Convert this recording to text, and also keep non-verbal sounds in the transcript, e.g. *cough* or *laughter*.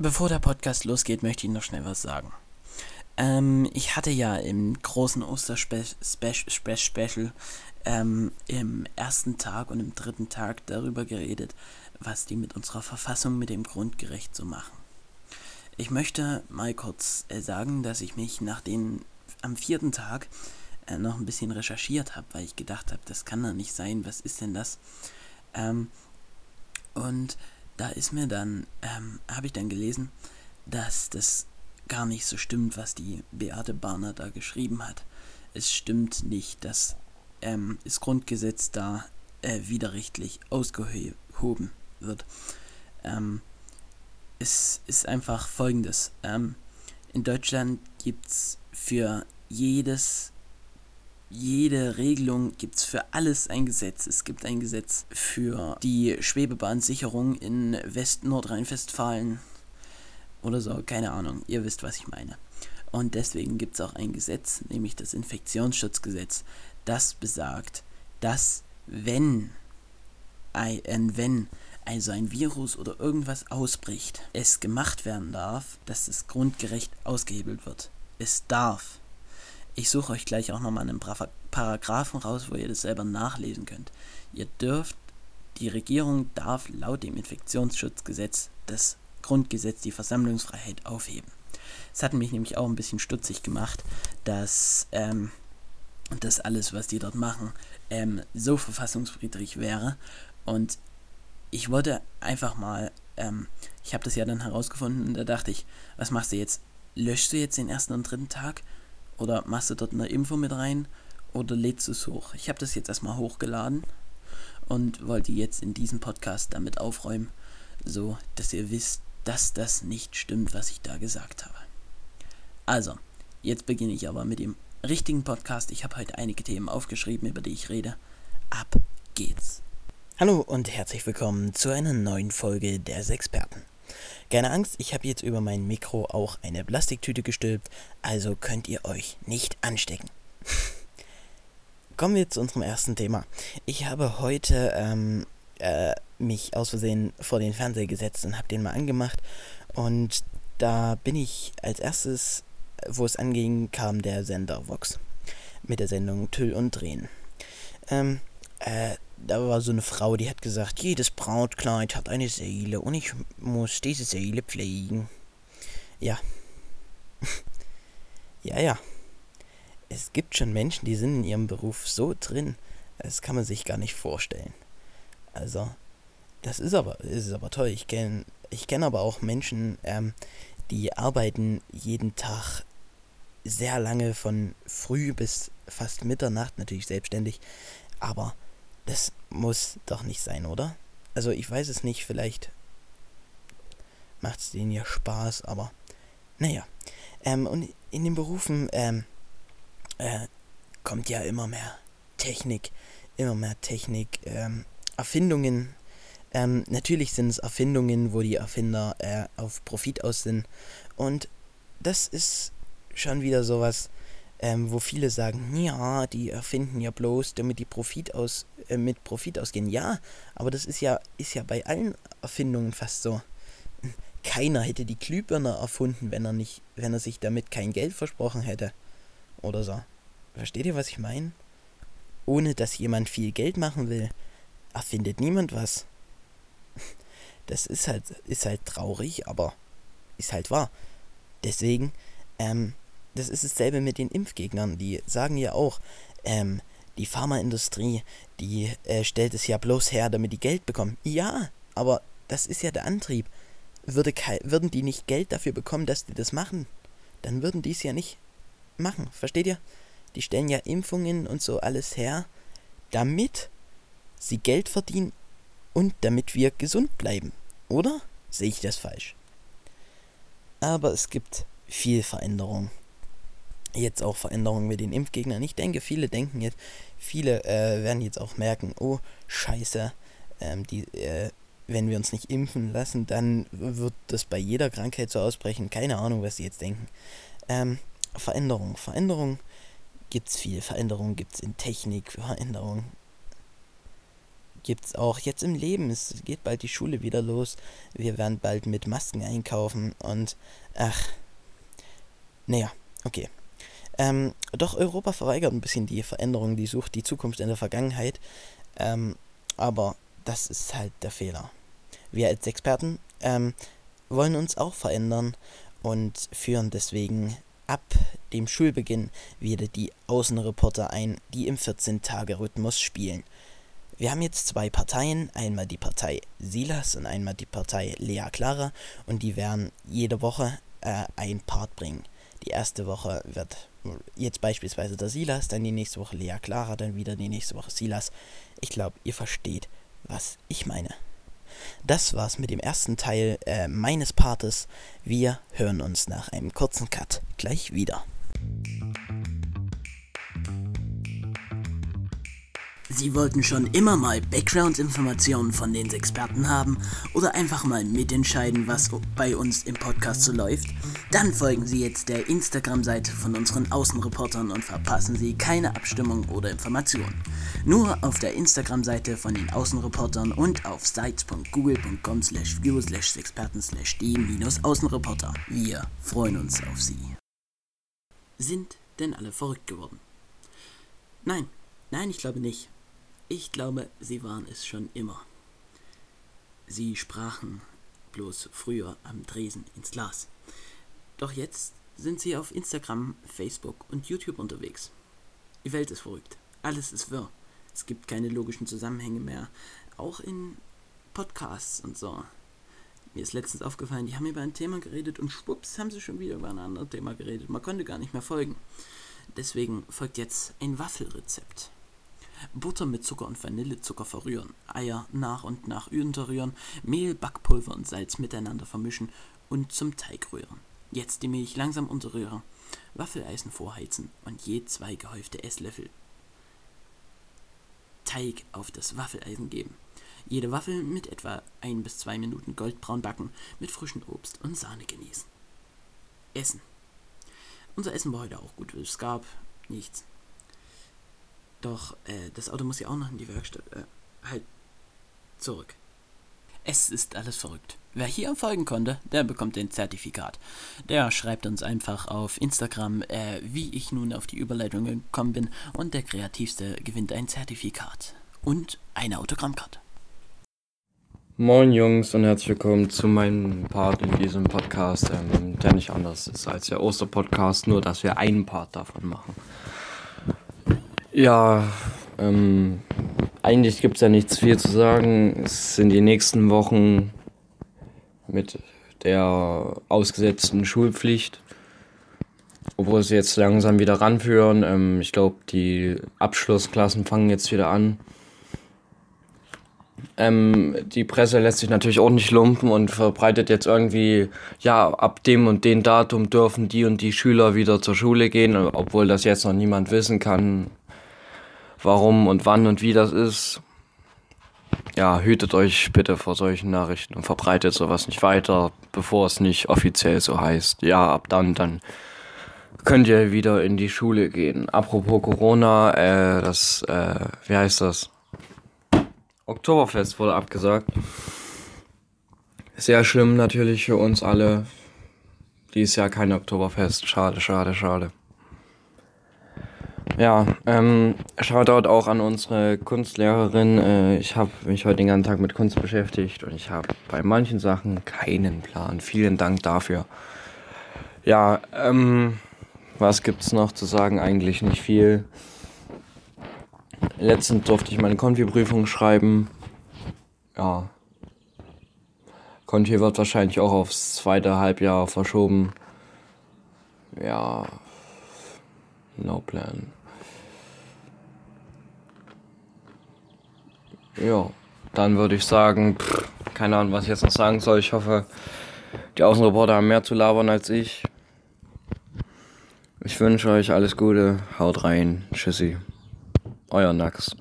Bevor der Podcast losgeht, möchte ich noch schnell was sagen. Ähm, ich hatte ja im großen Osterspecial ähm, im ersten Tag und im dritten Tag darüber geredet, was die mit unserer Verfassung, mit dem Grundgerecht so machen. Ich möchte mal kurz äh, sagen, dass ich mich nach den am vierten Tag äh, noch ein bisschen recherchiert habe, weil ich gedacht habe, das kann doch nicht sein, was ist denn das? Ähm, und da ist mir dann, ähm, habe ich dann gelesen, dass das gar nicht so stimmt, was die Beate Barner da geschrieben hat. Es stimmt nicht, dass ähm, das Grundgesetz da äh, widerrechtlich ausgehoben wird. Ähm, es ist einfach folgendes. Ähm, in Deutschland gibt es für jedes jede Regelung gibt es für alles ein Gesetz. Es gibt ein Gesetz für die Schwebebahnsicherung in West-Nordrhein-Westfalen oder so, keine Ahnung. Ihr wisst, was ich meine. Und deswegen gibt es auch ein Gesetz, nämlich das Infektionsschutzgesetz, das besagt, dass wenn ein, wenn also ein Virus oder irgendwas ausbricht, es gemacht werden darf, dass es grundgerecht ausgehebelt wird. Es darf. Ich suche euch gleich auch nochmal einen Paragraphen raus, wo ihr das selber nachlesen könnt. Ihr dürft, die Regierung darf laut dem Infektionsschutzgesetz das Grundgesetz die Versammlungsfreiheit aufheben. Es hat mich nämlich auch ein bisschen stutzig gemacht, dass ähm, das alles, was die dort machen, ähm, so verfassungsfriedrig wäre. Und ich wollte einfach mal, ähm, ich habe das ja dann herausgefunden und da dachte ich, was machst du jetzt? Löschst du jetzt den ersten und dritten Tag oder machst du dort eine Info mit rein oder lädst du es hoch? Ich habe das jetzt erstmal hochgeladen und wollte jetzt in diesem Podcast damit aufräumen, so dass ihr wisst, dass das nicht stimmt, was ich da gesagt habe. Also, jetzt beginne ich aber mit dem richtigen Podcast. Ich habe heute einige Themen aufgeschrieben, über die ich rede. Ab geht's. Hallo und herzlich willkommen zu einer neuen Folge der Experten. Keine Angst, ich habe jetzt über mein Mikro auch eine Plastiktüte gestülpt, also könnt ihr euch nicht anstecken. Kommen wir zu unserem ersten Thema. Ich habe heute ähm, äh, mich aus Versehen vor den Fernseher gesetzt und habe den mal angemacht. Und da bin ich als erstes, wo es anging, kam der Sender Vox mit der Sendung Tüll und Drehen. Ähm, äh, da war so eine Frau, die hat gesagt, jedes Brautkleid hat eine Seele und ich muss diese Seele pflegen. Ja. *laughs* ja, ja. Es gibt schon Menschen, die sind in ihrem Beruf so drin, das kann man sich gar nicht vorstellen. Also, das ist aber, ist aber toll. Ich kenne ich kenn aber auch Menschen, ähm, die arbeiten jeden Tag sehr lange von früh bis fast Mitternacht, natürlich selbstständig, aber das muss doch nicht sein, oder? Also ich weiß es nicht, vielleicht macht es denen ja Spaß, aber naja. Ähm, und in den Berufen ähm, äh, kommt ja immer mehr Technik, immer mehr Technik, ähm, Erfindungen. Ähm, natürlich sind es Erfindungen, wo die Erfinder äh, auf Profit aus sind. Und das ist schon wieder sowas, ähm, wo viele sagen, ja, die erfinden ja bloß, damit die Profit aus, äh, mit Profit ausgehen. Ja, aber das ist ja, ist ja bei allen Erfindungen fast so. Keiner hätte die Glühbirne erfunden, wenn er nicht, wenn er sich damit kein Geld versprochen hätte. Oder so. Versteht ihr, was ich meine? Ohne dass jemand viel Geld machen will, erfindet niemand was. Das ist halt, ist halt traurig, aber ist halt wahr. Deswegen, ähm, das ist dasselbe mit den Impfgegnern. Die sagen ja auch, ähm, die Pharmaindustrie, die äh, stellt es ja bloß her, damit die Geld bekommen. Ja, aber das ist ja der Antrieb. Würde würden die nicht Geld dafür bekommen, dass die das machen, dann würden die es ja nicht machen. Versteht ihr? Die stellen ja Impfungen und so alles her, damit sie Geld verdienen und damit wir gesund bleiben. Oder? Sehe ich das falsch? Aber es gibt viel Veränderung jetzt auch Veränderungen mit den Impfgegnern. Ich denke, viele denken jetzt, viele äh, werden jetzt auch merken, oh, scheiße, ähm, die, äh, wenn wir uns nicht impfen lassen, dann wird das bei jeder Krankheit so ausbrechen. Keine Ahnung, was sie jetzt denken. Ähm, Veränderung. Veränderung gibt es viel. Veränderung gibt es in Technik. Veränderung gibt es auch jetzt im Leben. Es geht bald die Schule wieder los. Wir werden bald mit Masken einkaufen und ach. Naja, okay. Ähm, doch Europa verweigert ein bisschen die Veränderung, die sucht die Zukunft in der Vergangenheit. Ähm, aber das ist halt der Fehler. Wir als Experten ähm, wollen uns auch verändern und führen deswegen ab dem Schulbeginn wieder die Außenreporter ein, die im 14-Tage-Rhythmus spielen. Wir haben jetzt zwei Parteien, einmal die Partei Silas und einmal die Partei Lea Clara und die werden jede Woche äh, ein Part bringen. Die erste Woche wird jetzt beispielsweise der Silas, dann die nächste Woche Lea Clara, dann wieder die nächste Woche Silas. Ich glaube, ihr versteht, was ich meine. Das war's mit dem ersten Teil äh, meines Partes. Wir hören uns nach einem kurzen Cut gleich wieder. Sie wollten schon immer mal Background-Informationen von den Experten haben oder einfach mal mitentscheiden, was bei uns im Podcast so läuft? Dann folgen Sie jetzt der Instagram-Seite von unseren Außenreportern und verpassen Sie keine Abstimmung oder Informationen. Nur auf der Instagram-Seite von den Außenreportern und auf sites.google.com slash view slash experten slash d-außenreporter. Wir freuen uns auf Sie. Sind denn alle verrückt geworden? Nein, nein, ich glaube nicht. Ich glaube, sie waren es schon immer. Sie sprachen bloß früher am Dresen ins Glas. Doch jetzt sind sie auf Instagram, Facebook und YouTube unterwegs. Die Welt ist verrückt. Alles ist wirr. Es gibt keine logischen Zusammenhänge mehr. Auch in Podcasts und so. Mir ist letztens aufgefallen, die haben über ein Thema geredet und schwupps haben sie schon wieder über ein anderes Thema geredet. Man konnte gar nicht mehr folgen. Deswegen folgt jetzt ein Waffelrezept. Butter mit Zucker und Vanillezucker verrühren, Eier nach und nach unterrühren, Mehl, Backpulver und Salz miteinander vermischen und zum Teig rühren. Jetzt die Milch langsam unterrühren, Waffeleisen vorheizen und je zwei gehäufte Esslöffel Teig auf das Waffeleisen geben. Jede Waffel mit etwa ein bis zwei Minuten goldbraun backen, mit frischem Obst und Sahne genießen. Essen. Unser Essen war heute auch gut. Es gab nichts. Doch äh, das Auto muss ja auch noch in die Werkstatt. Äh, halt zurück. Es ist alles verrückt. Wer hier folgen konnte, der bekommt ein Zertifikat. Der schreibt uns einfach auf Instagram, äh, wie ich nun auf die Überleitung gekommen bin und der Kreativste gewinnt ein Zertifikat und eine Autogrammkarte. Moin Jungs und herzlich willkommen zu meinem Part in diesem Podcast, ähm, der nicht anders ist als der Osterpodcast, nur dass wir einen Part davon machen. Ja, ähm, eigentlich gibt es ja nichts viel zu sagen. Es sind die nächsten Wochen mit der ausgesetzten Schulpflicht, obwohl sie jetzt langsam wieder ranführen. Ähm, ich glaube, die Abschlussklassen fangen jetzt wieder an. Ähm, die Presse lässt sich natürlich auch nicht lumpen und verbreitet jetzt irgendwie, ja, ab dem und dem Datum dürfen die und die Schüler wieder zur Schule gehen, obwohl das jetzt noch niemand wissen kann warum und wann und wie das ist. Ja, hütet euch bitte vor solchen Nachrichten und verbreitet sowas nicht weiter, bevor es nicht offiziell so heißt. Ja, ab dann, dann könnt ihr wieder in die Schule gehen. Apropos Corona, äh, das, äh, wie heißt das? Oktoberfest wurde abgesagt. Sehr schlimm natürlich für uns alle. Dies Jahr kein Oktoberfest. Schade, schade, schade. Ja, ähm, Shoutout auch an unsere Kunstlehrerin. Äh, ich habe mich heute den ganzen Tag mit Kunst beschäftigt und ich habe bei manchen Sachen keinen Plan. Vielen Dank dafür. Ja, ähm, was gibt's noch zu sagen? Eigentlich nicht viel. Letztens durfte ich meine Konfi-Prüfung schreiben. Ja. Konfi wird wahrscheinlich auch aufs zweite Halbjahr verschoben. Ja. No plan. Ja, dann würde ich sagen, pff, keine Ahnung, was ich jetzt noch sagen soll. Ich hoffe, die Außenreporter haben mehr zu labern als ich. Ich wünsche euch alles Gute, haut rein, tschüssi. Euer Nax.